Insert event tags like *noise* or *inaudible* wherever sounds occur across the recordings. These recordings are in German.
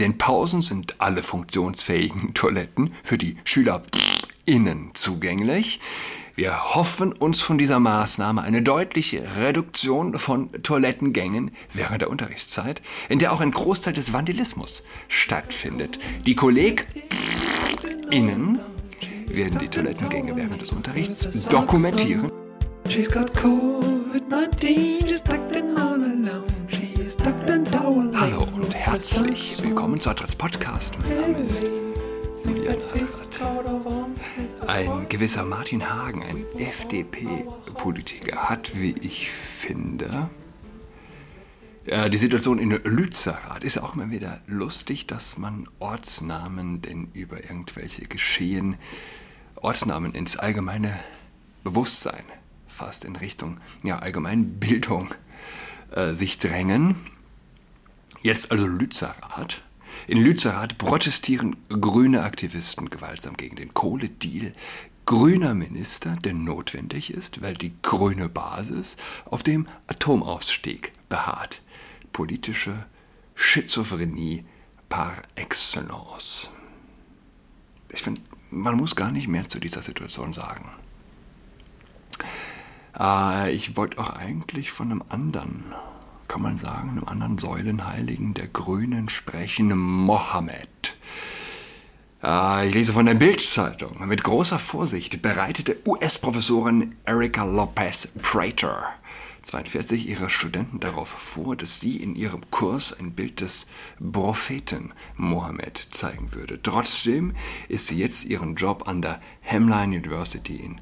den Pausen sind alle funktionsfähigen *laughs* Toiletten für die SchülerInnen zugänglich. Wir hoffen uns von dieser Maßnahme eine deutliche Reduktion von Toilettengängen während der Unterrichtszeit, in der auch ein Großteil des Vandalismus stattfindet. Die KollegInnen werden die Toilettengänge während des Unterrichts dokumentieren. Hallo und herzlich willkommen zu Adrats Podcast. Mein Name ist Julian Adrat. Ein gewisser Martin Hagen, ein FDP-Politiker, hat, wie ich finde, die Situation in Lützerath ist auch immer wieder lustig, dass man Ortsnamen denn über irgendwelche Geschehen, Ortsnamen ins allgemeine Bewusstsein, fast in Richtung ja, Allgemeinbildung äh, sich drängen. Jetzt also Lützerath. In Lützerath protestieren grüne Aktivisten gewaltsam gegen den Kohledeal. Grüner Minister, der notwendig ist, weil die grüne Basis auf dem Atomausstieg beharrt. Politische Schizophrenie par excellence. Ich finde, man muss gar nicht mehr zu dieser Situation sagen. Äh, ich wollte auch eigentlich von einem anderen, kann man sagen, einem anderen Säulenheiligen der Grünen sprechen, Mohammed. Äh, ich lese von der Bildzeitung. Mit großer Vorsicht bereitete US-Professorin Erika Lopez Prater 42 ihre Studenten darauf vor, dass sie in ihrem Kurs ein Bild des Propheten Mohammed zeigen würde. Trotzdem ist sie jetzt ihren Job an der Hamline University in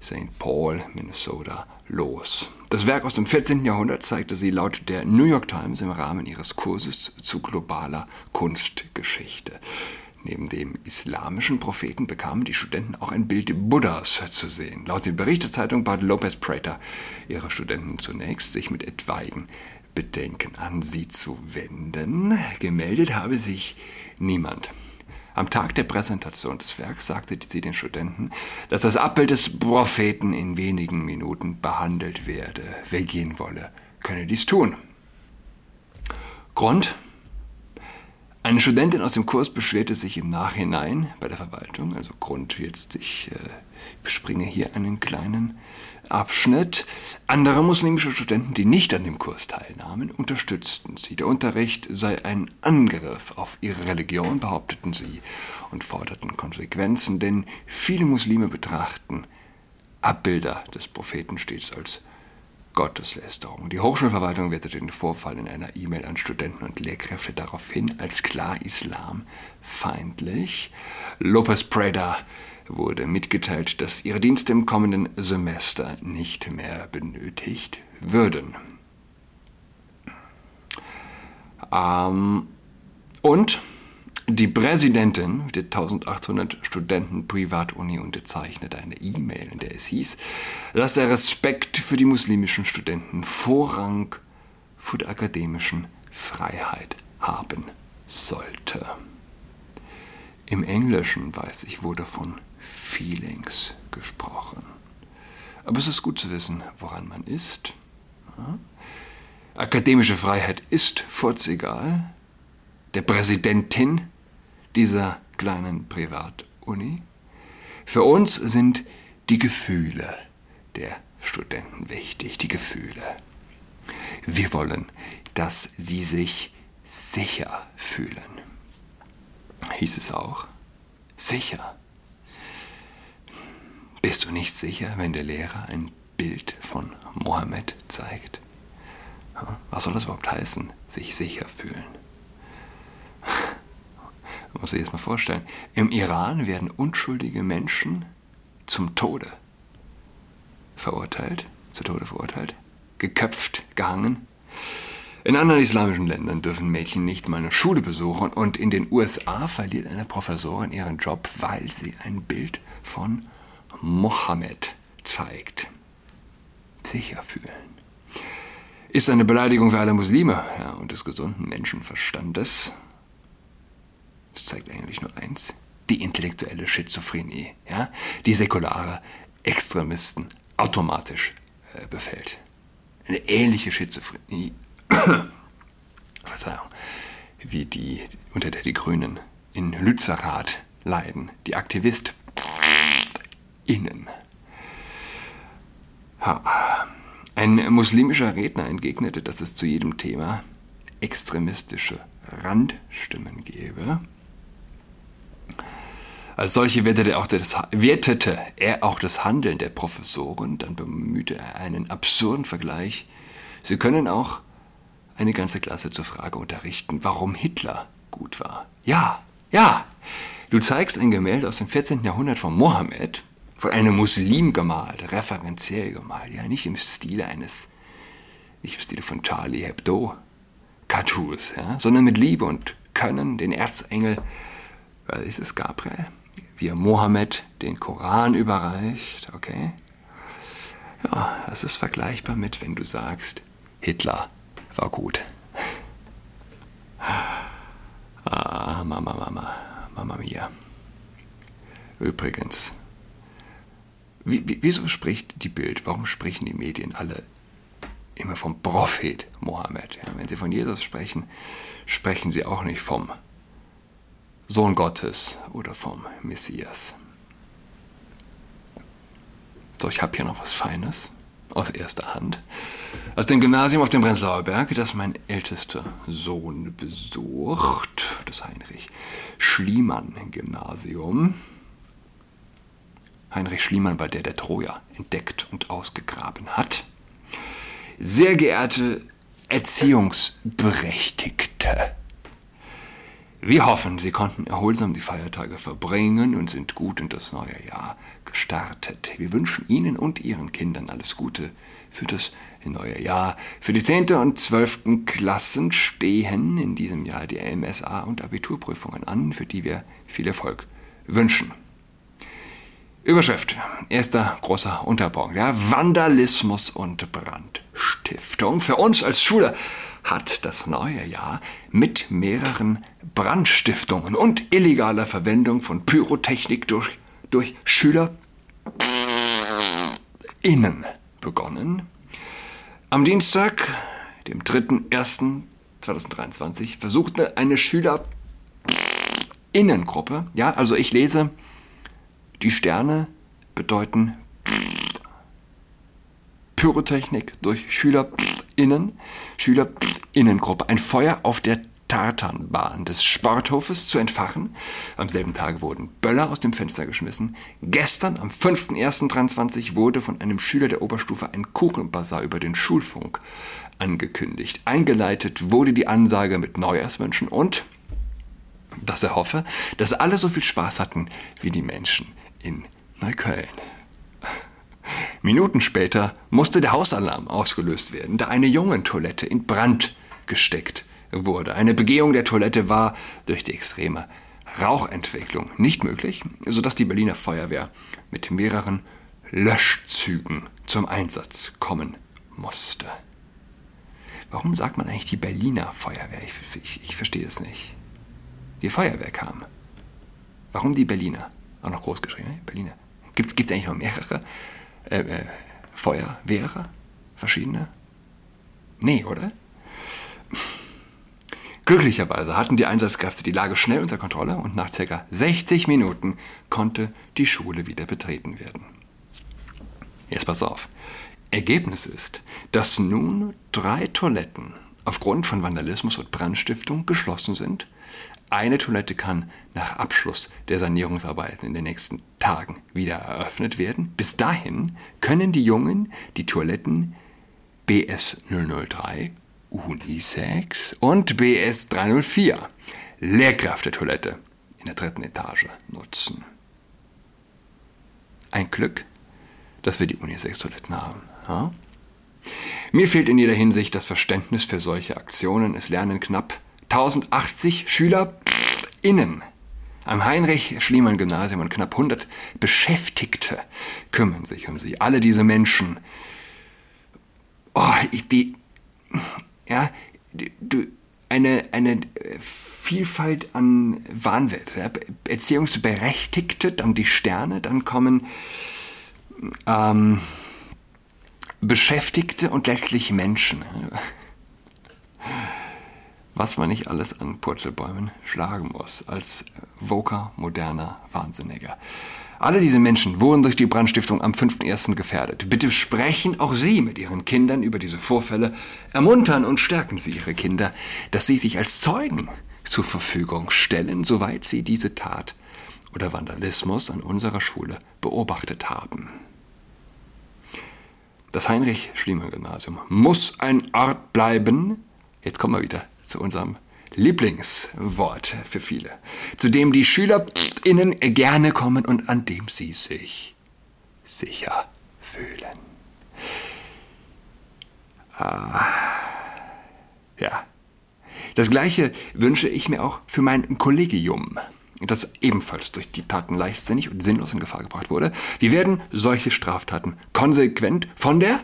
St. Paul, Minnesota, los. Das Werk aus dem 14. Jahrhundert zeigte sie laut der New York Times im Rahmen ihres Kurses zu globaler Kunstgeschichte. Neben dem islamischen Propheten bekamen die Studenten auch ein Bild Buddhas zu sehen. Laut der Berichtezeitung bat Lopez Prater ihre Studenten zunächst, sich mit etwaigen Bedenken an sie zu wenden. Gemeldet habe sich niemand. Am Tag der Präsentation des Werks sagte sie den Studenten, dass das Abbild des Propheten in wenigen Minuten behandelt werde. Wer gehen wolle, könne dies tun. Grund? Eine Studentin aus dem Kurs beschwerte sich im Nachhinein bei der Verwaltung, also Grund jetzt, ich äh, springe hier einen kleinen Abschnitt. Andere muslimische Studenten, die nicht an dem Kurs teilnahmen, unterstützten sie. Der Unterricht sei ein Angriff auf ihre Religion, behaupteten sie, und forderten Konsequenzen, denn viele Muslime betrachten Abbilder des Propheten stets als Gotteslästerung. Die Hochschulverwaltung wertete den Vorfall in einer E-Mail an Studenten und Lehrkräfte daraufhin als klar islamfeindlich. Lopez Preda wurde mitgeteilt, dass ihre Dienste im kommenden Semester nicht mehr benötigt würden. Ähm, und die Präsidentin der 1800 Studenten Privatuni unterzeichnete eine E-Mail, in der es hieß, dass der Respekt für die muslimischen Studenten Vorrang vor der akademischen Freiheit haben sollte. Im Englischen, weiß ich, wurde von Feelings gesprochen. Aber es ist gut zu wissen, woran man ist. Akademische Freiheit ist furzegal. Der Präsidentin dieser kleinen Privatuni. Für uns sind die Gefühle der Studenten wichtig, die Gefühle. Wir wollen, dass sie sich sicher fühlen. Hieß es auch? Sicher. Bist du nicht sicher, wenn der Lehrer ein Bild von Mohammed zeigt? Was soll das überhaupt heißen, sich sicher fühlen? Muss sich das mal vorstellen. Im Iran werden unschuldige Menschen zum Tode verurteilt, zu Tode verurteilt, geköpft, gehangen. In anderen islamischen Ländern dürfen Mädchen nicht mal eine Schule besuchen und in den USA verliert eine Professorin ihren Job, weil sie ein Bild von Mohammed zeigt. Sicher fühlen. Ist eine Beleidigung für alle Muslime ja, und des gesunden Menschenverstandes. Zeigt eigentlich nur eins: die intellektuelle Schizophrenie, ja, die säkulare Extremisten automatisch äh, befällt. Eine ähnliche Schizophrenie, *coughs* Verzeihung, wie die, unter der die Grünen in Lützerath leiden, die AktivistInnen. Ha. Ein muslimischer Redner entgegnete, dass es zu jedem Thema extremistische Randstimmen gebe. Als solche wertete er, auch das, wertete er auch das Handeln der Professoren, dann bemühte er einen absurden Vergleich. Sie können auch eine ganze Klasse zur Frage unterrichten, warum Hitler gut war. Ja, ja, du zeigst ein Gemälde aus dem 14. Jahrhundert von Mohammed, von einem Muslim gemalt, referenziell gemalt, ja, nicht im Stile eines, nicht im Stile von Charlie Hebdo, Cartoons, ja, sondern mit Liebe und Können den Erzengel, was ist es, Gabriel, wie er Mohammed den Koran überreicht, okay? Ja, das ist vergleichbar mit, wenn du sagst, Hitler war gut. Ah, Mama, Mama, Mama mia. Übrigens, wie, wieso spricht die Bild, warum sprechen die Medien alle immer vom Prophet Mohammed? Ja, wenn sie von Jesus sprechen, sprechen sie auch nicht vom Sohn Gottes oder vom Messias. So, ich habe hier noch was Feines aus erster Hand. Aus dem Gymnasium auf dem Prenzlauer Berg, das mein ältester Sohn besucht, das Heinrich Schliemann Gymnasium. Heinrich Schliemann war der, der Troja entdeckt und ausgegraben hat. Sehr geehrte Erziehungsberechtigte, wir hoffen, Sie konnten erholsam die Feiertage verbringen und sind gut in das neue Jahr gestartet. Wir wünschen Ihnen und Ihren Kindern alles Gute für das neue Jahr. Für die 10. und 12. Klassen stehen in diesem Jahr die MSA und Abiturprüfungen an, für die wir viel Erfolg wünschen. Überschrift. Erster großer Unterpunkt. Ja, Vandalismus und Brandstiftung. Für uns als Schule hat das neue Jahr mit mehreren Brandstiftungen und illegaler Verwendung von Pyrotechnik durch, durch Schüler innen begonnen. Am Dienstag, dem 3.1.2023, versuchte eine Schülerinnengruppe, ja, also ich lese die Sterne bedeuten Pyrotechnik durch SchülerInnen, SchülerInnengruppe. Ein Feuer auf der Tartanbahn des Sporthofes zu entfachen. Am selben Tag wurden Böller aus dem Fenster geschmissen. Gestern, am 5.1.23, wurde von einem Schüler der Oberstufe ein Kuchenbazar über den Schulfunk angekündigt. Eingeleitet wurde die Ansage mit Neujahrswünschen und dass er hoffe, dass alle so viel Spaß hatten wie die Menschen in Neukölln. Minuten später musste der Hausalarm ausgelöst werden, da eine Jungentoilette in Brand gesteckt wurde. Eine Begehung der Toilette war durch die extreme Rauchentwicklung nicht möglich, sodass die Berliner Feuerwehr mit mehreren Löschzügen zum Einsatz kommen musste. Warum sagt man eigentlich die Berliner Feuerwehr? Ich, ich, ich verstehe es nicht. Die Feuerwehr kam. Warum die Berliner? Auch noch groß geschrieben, Berliner. Gibt es eigentlich noch mehrere äh, äh, Feuerwehre? Verschiedene? Nee, oder? Glücklicherweise hatten die Einsatzkräfte die Lage schnell unter Kontrolle und nach ca. 60 Minuten konnte die Schule wieder betreten werden. Jetzt pass auf. Ergebnis ist, dass nun drei Toiletten aufgrund von Vandalismus und Brandstiftung geschlossen sind eine Toilette kann nach Abschluss der Sanierungsarbeiten in den nächsten Tagen wieder eröffnet werden. Bis dahin können die Jungen die Toiletten BS 003 Unisex und BS 304 Lehrkraft der Toilette in der dritten Etage nutzen. Ein Glück, dass wir die Unisex-Toiletten haben. Ja? Mir fehlt in jeder Hinsicht das Verständnis für solche Aktionen. Es lernen knapp 1080 SchülerInnen am Heinrich-Schliemann-Gymnasium und knapp 100 Beschäftigte kümmern sich um sie. Alle diese Menschen, oh, die, ja, du, eine, eine Vielfalt an Wahnwelt. Ja, Erziehungsberechtigte, dann die Sterne, dann kommen ähm, Beschäftigte und letztlich Menschen. Was man nicht alles an Purzelbäumen schlagen muss, als woker, moderner Wahnsinniger. Alle diese Menschen wurden durch die Brandstiftung am 5.1. gefährdet. Bitte sprechen auch Sie mit Ihren Kindern über diese Vorfälle, ermuntern und stärken Sie Ihre Kinder, dass sie sich als Zeugen zur Verfügung stellen, soweit sie diese Tat oder Vandalismus an unserer Schule beobachtet haben. Das Heinrich-Schliemann-Gymnasium muss ein Ort bleiben. Jetzt kommen wir wieder zu unserem Lieblingswort für viele, zu dem die SchülerInnen gerne kommen und an dem sie sich sicher fühlen. Ah, ja. Das Gleiche wünsche ich mir auch für mein Kollegium, das ebenfalls durch die Taten leichtsinnig und sinnlos in Gefahr gebracht wurde. Wir werden solche Straftaten konsequent von der,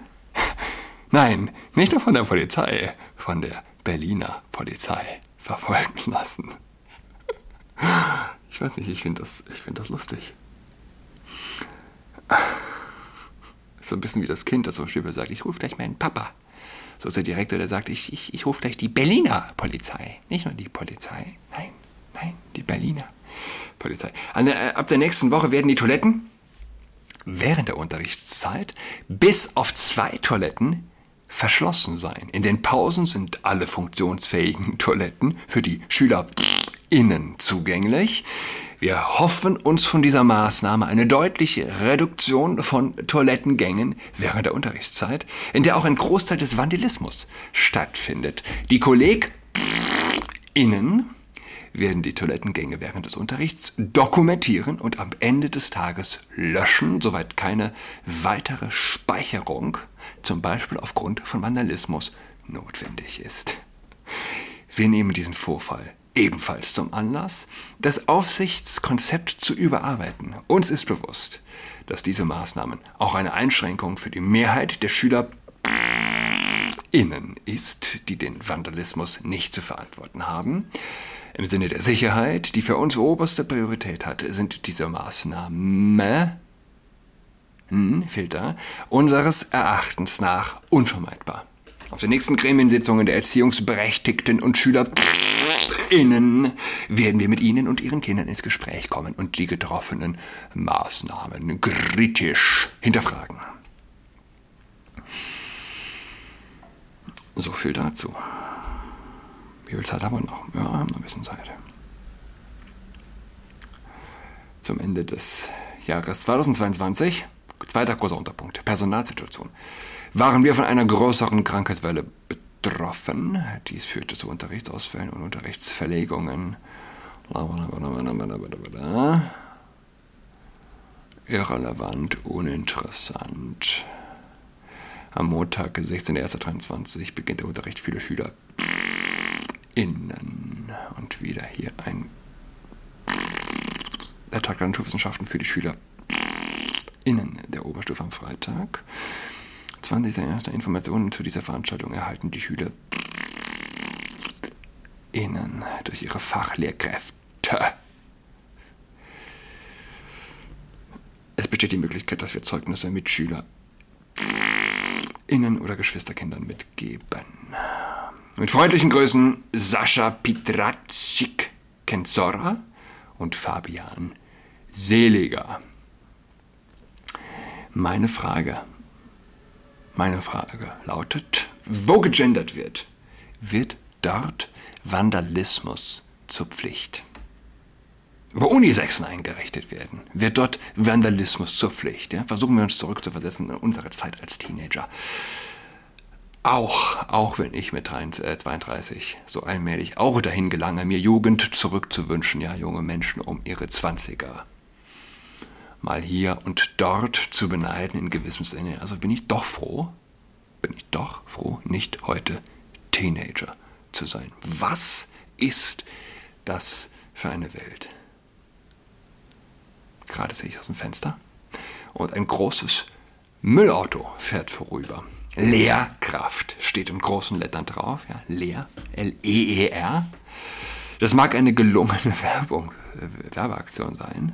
nein, nicht nur von der Polizei, von der Berliner Polizei verfolgen lassen. Ich weiß nicht, ich finde das, find das lustig. So ein bisschen wie das Kind, das zum Beispiel sagt, ich rufe gleich meinen Papa. So ist der Direktor, der sagt, ich, ich, ich rufe gleich die Berliner Polizei. Nicht nur die Polizei, nein, nein, die Berliner Polizei. Der, äh, ab der nächsten Woche werden die Toiletten während der Unterrichtszeit bis auf zwei Toiletten verschlossen sein. In den Pausen sind alle funktionsfähigen *laughs* Toiletten für die SchülerInnen zugänglich. Wir hoffen uns von dieser Maßnahme eine deutliche Reduktion von Toilettengängen während der Unterrichtszeit, in der auch ein Großteil des Vandalismus stattfindet. Die KollegInnen werden die Toilettengänge während des Unterrichts dokumentieren und am Ende des Tages löschen, soweit keine weitere Speicherung, zum Beispiel aufgrund von Vandalismus, notwendig ist. Wir nehmen diesen Vorfall ebenfalls zum Anlass, das Aufsichtskonzept zu überarbeiten. Uns ist bewusst, dass diese Maßnahmen auch eine Einschränkung für die Mehrheit der Schüler innen ist, die den Vandalismus nicht zu verantworten haben. Im Sinne der Sicherheit, die für uns oberste Priorität hat, sind diese Maßnahmen hm, Filter unseres Erachtens nach unvermeidbar. Auf den nächsten Gremiensitzungen der Erziehungsberechtigten und SchülerInnen werden wir mit Ihnen und Ihren Kindern ins Gespräch kommen und die getroffenen Maßnahmen kritisch hinterfragen. So viel dazu. Wie viel Zeit haben wir noch? Ja, haben noch ein bisschen Zeit. Zum Ende des Jahres 2022, zweiter großer Unterpunkt, Personalsituation. Waren wir von einer größeren Krankheitswelle betroffen? Dies führte zu Unterrichtsausfällen und Unterrichtsverlegungen. Irrelevant, uninteressant. Am Montag, 16.01.23, beginnt der Unterricht. Viele Schüler innen. Und wieder hier ein der Tag der Naturwissenschaften für die Schüler innen der Oberstufe am Freitag. 20. Informationen zu dieser Veranstaltung erhalten die Schüler innen durch ihre Fachlehrkräfte. Es besteht die Möglichkeit, dass wir Zeugnisse mit Schüler innen oder Geschwisterkindern mitgeben. Mit freundlichen Grüßen Sascha Pitraczyk Kenzora und Fabian Seliger. Meine Frage, meine Frage lautet, wo gegendert wird, wird dort Vandalismus zur Pflicht. Wo Unisexen eingerichtet werden, wird dort Vandalismus zur Pflicht. Ja? Versuchen wir uns zurückzuversetzen in unsere Zeit als Teenager. Auch, auch wenn ich mit 32 äh, so allmählich auch dahin gelange, mir Jugend zurückzuwünschen, ja, junge Menschen um ihre 20er mal hier und dort zu beneiden in gewissem Sinne. Also bin ich doch froh, bin ich doch froh, nicht heute Teenager zu sein. Was ist das für eine Welt? Gerade sehe ich aus dem Fenster und ein großes Müllauto fährt vorüber. Lehrkraft steht in großen Lettern drauf. Ja, Lehr, L-E-E-R. Das mag eine gelungene *laughs* Werbung, äh, Werbeaktion sein,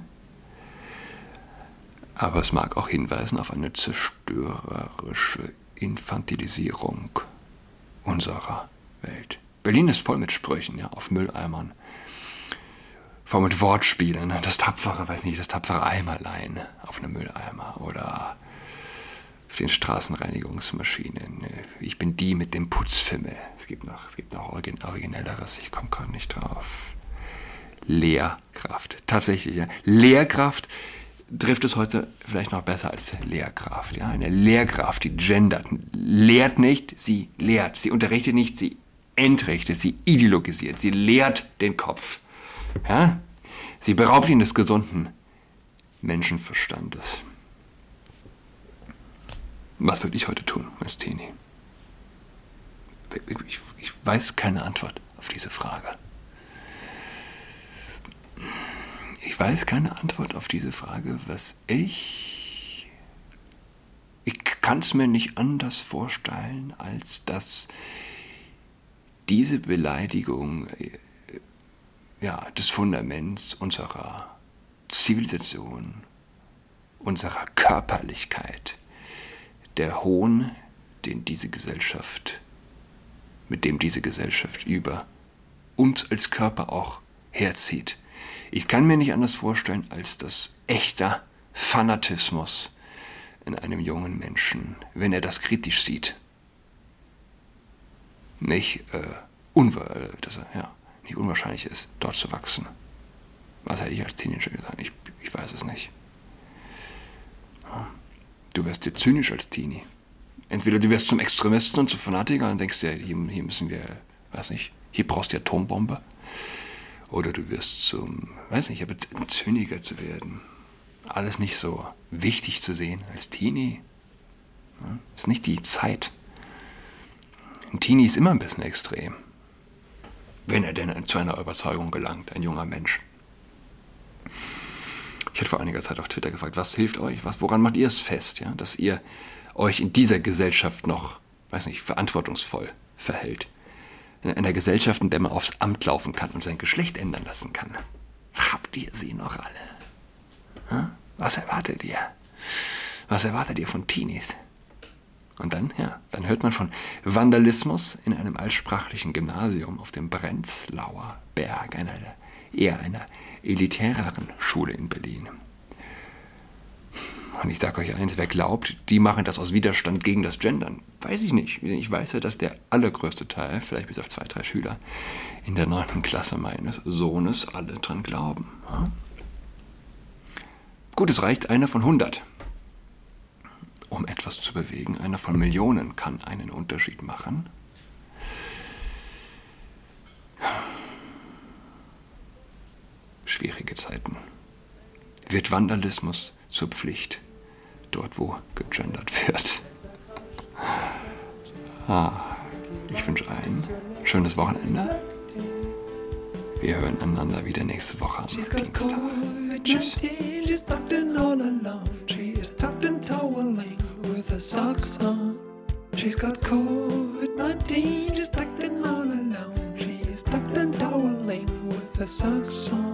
aber es mag auch hinweisen auf eine zerstörerische Infantilisierung unserer Welt. Berlin ist voll mit Sprüchen, ja, auf Mülleimern. Voll mit Wortspielen. Das tapfere, weiß nicht, das tapfere Eimerlein auf einem Mülleimer oder auf den Straßenreinigungsmaschinen. Ich bin die mit dem Putzfimmel. Es gibt noch, es gibt noch originelleres, ich komme gerade nicht drauf. Lehrkraft. Tatsächlich, ja. Lehrkraft trifft es heute vielleicht noch besser als Lehrkraft. Ja? Eine Lehrkraft, die gendert, lehrt nicht, sie lehrt. Sie unterrichtet nicht, sie entrichtet, sie ideologisiert, sie lehrt den Kopf. Ja? Sie beraubt ihn des gesunden Menschenverstandes. Was würde ich heute tun als Teenie? Ich, ich weiß keine Antwort auf diese Frage. Ich weiß keine Antwort auf diese Frage, was ich. Ich kann es mir nicht anders vorstellen, als dass diese Beleidigung äh, ja, des Fundaments unserer Zivilisation, unserer Körperlichkeit, der Hohn, den diese Gesellschaft, mit dem diese Gesellschaft über uns als Körper auch herzieht, ich kann mir nicht anders vorstellen, als dass echter Fanatismus in einem jungen Menschen, wenn er das kritisch sieht, nicht, äh, unwahr, äh, dass er, ja, nicht unwahrscheinlich ist, dort zu wachsen. Was hätte ich als Teenager gesagt? Ich, ich weiß es nicht. Du wirst dir zynisch als Teenie. Entweder du wirst zum Extremisten und zum Fanatiker und denkst dir, hier, hier müssen wir, weiß nicht, hier brauchst du die Atombombe. Oder du wirst zum, weiß nicht, aber zyniker zu werden. Alles nicht so wichtig zu sehen als Teenie. Ja, ist nicht die Zeit. Ein Teenie ist immer ein bisschen extrem. Wenn er denn zu einer Überzeugung gelangt, ein junger Mensch. Ich hatte vor einiger Zeit auf Twitter gefragt, was hilft euch? Was, woran macht ihr es fest, ja, dass ihr euch in dieser Gesellschaft noch, weiß nicht, verantwortungsvoll verhält? in einer Gesellschaft, in der man aufs Amt laufen kann und sein Geschlecht ändern lassen kann. Habt ihr sie noch alle? Was erwartet ihr? Was erwartet ihr von Teenies? Und dann, ja, dann hört man von Vandalismus in einem altsprachlichen Gymnasium auf dem Brenzlauer Berg, einer eher einer elitäreren Schule in Berlin. Und ich sage euch eins, wer glaubt, die machen das aus Widerstand gegen das Gendern, weiß ich nicht. Ich weiß ja, dass der allergrößte Teil, vielleicht bis auf zwei, drei Schüler, in der neunten Klasse meines Sohnes alle dran glauben. Ja? Gut, es reicht einer von 100, um etwas zu bewegen. Einer von Millionen kann einen Unterschied machen. Schwierige Zeiten. Wird Vandalismus zur Pflicht? dort wo gegendert wird. Ah, ich wünsche allen schönes Wochenende. Wir hören einander wieder nächste Woche am Dienstag. Tschüss. She's got COVID-19, she's tucked in all alone. She's tucked in toweling with her socks on.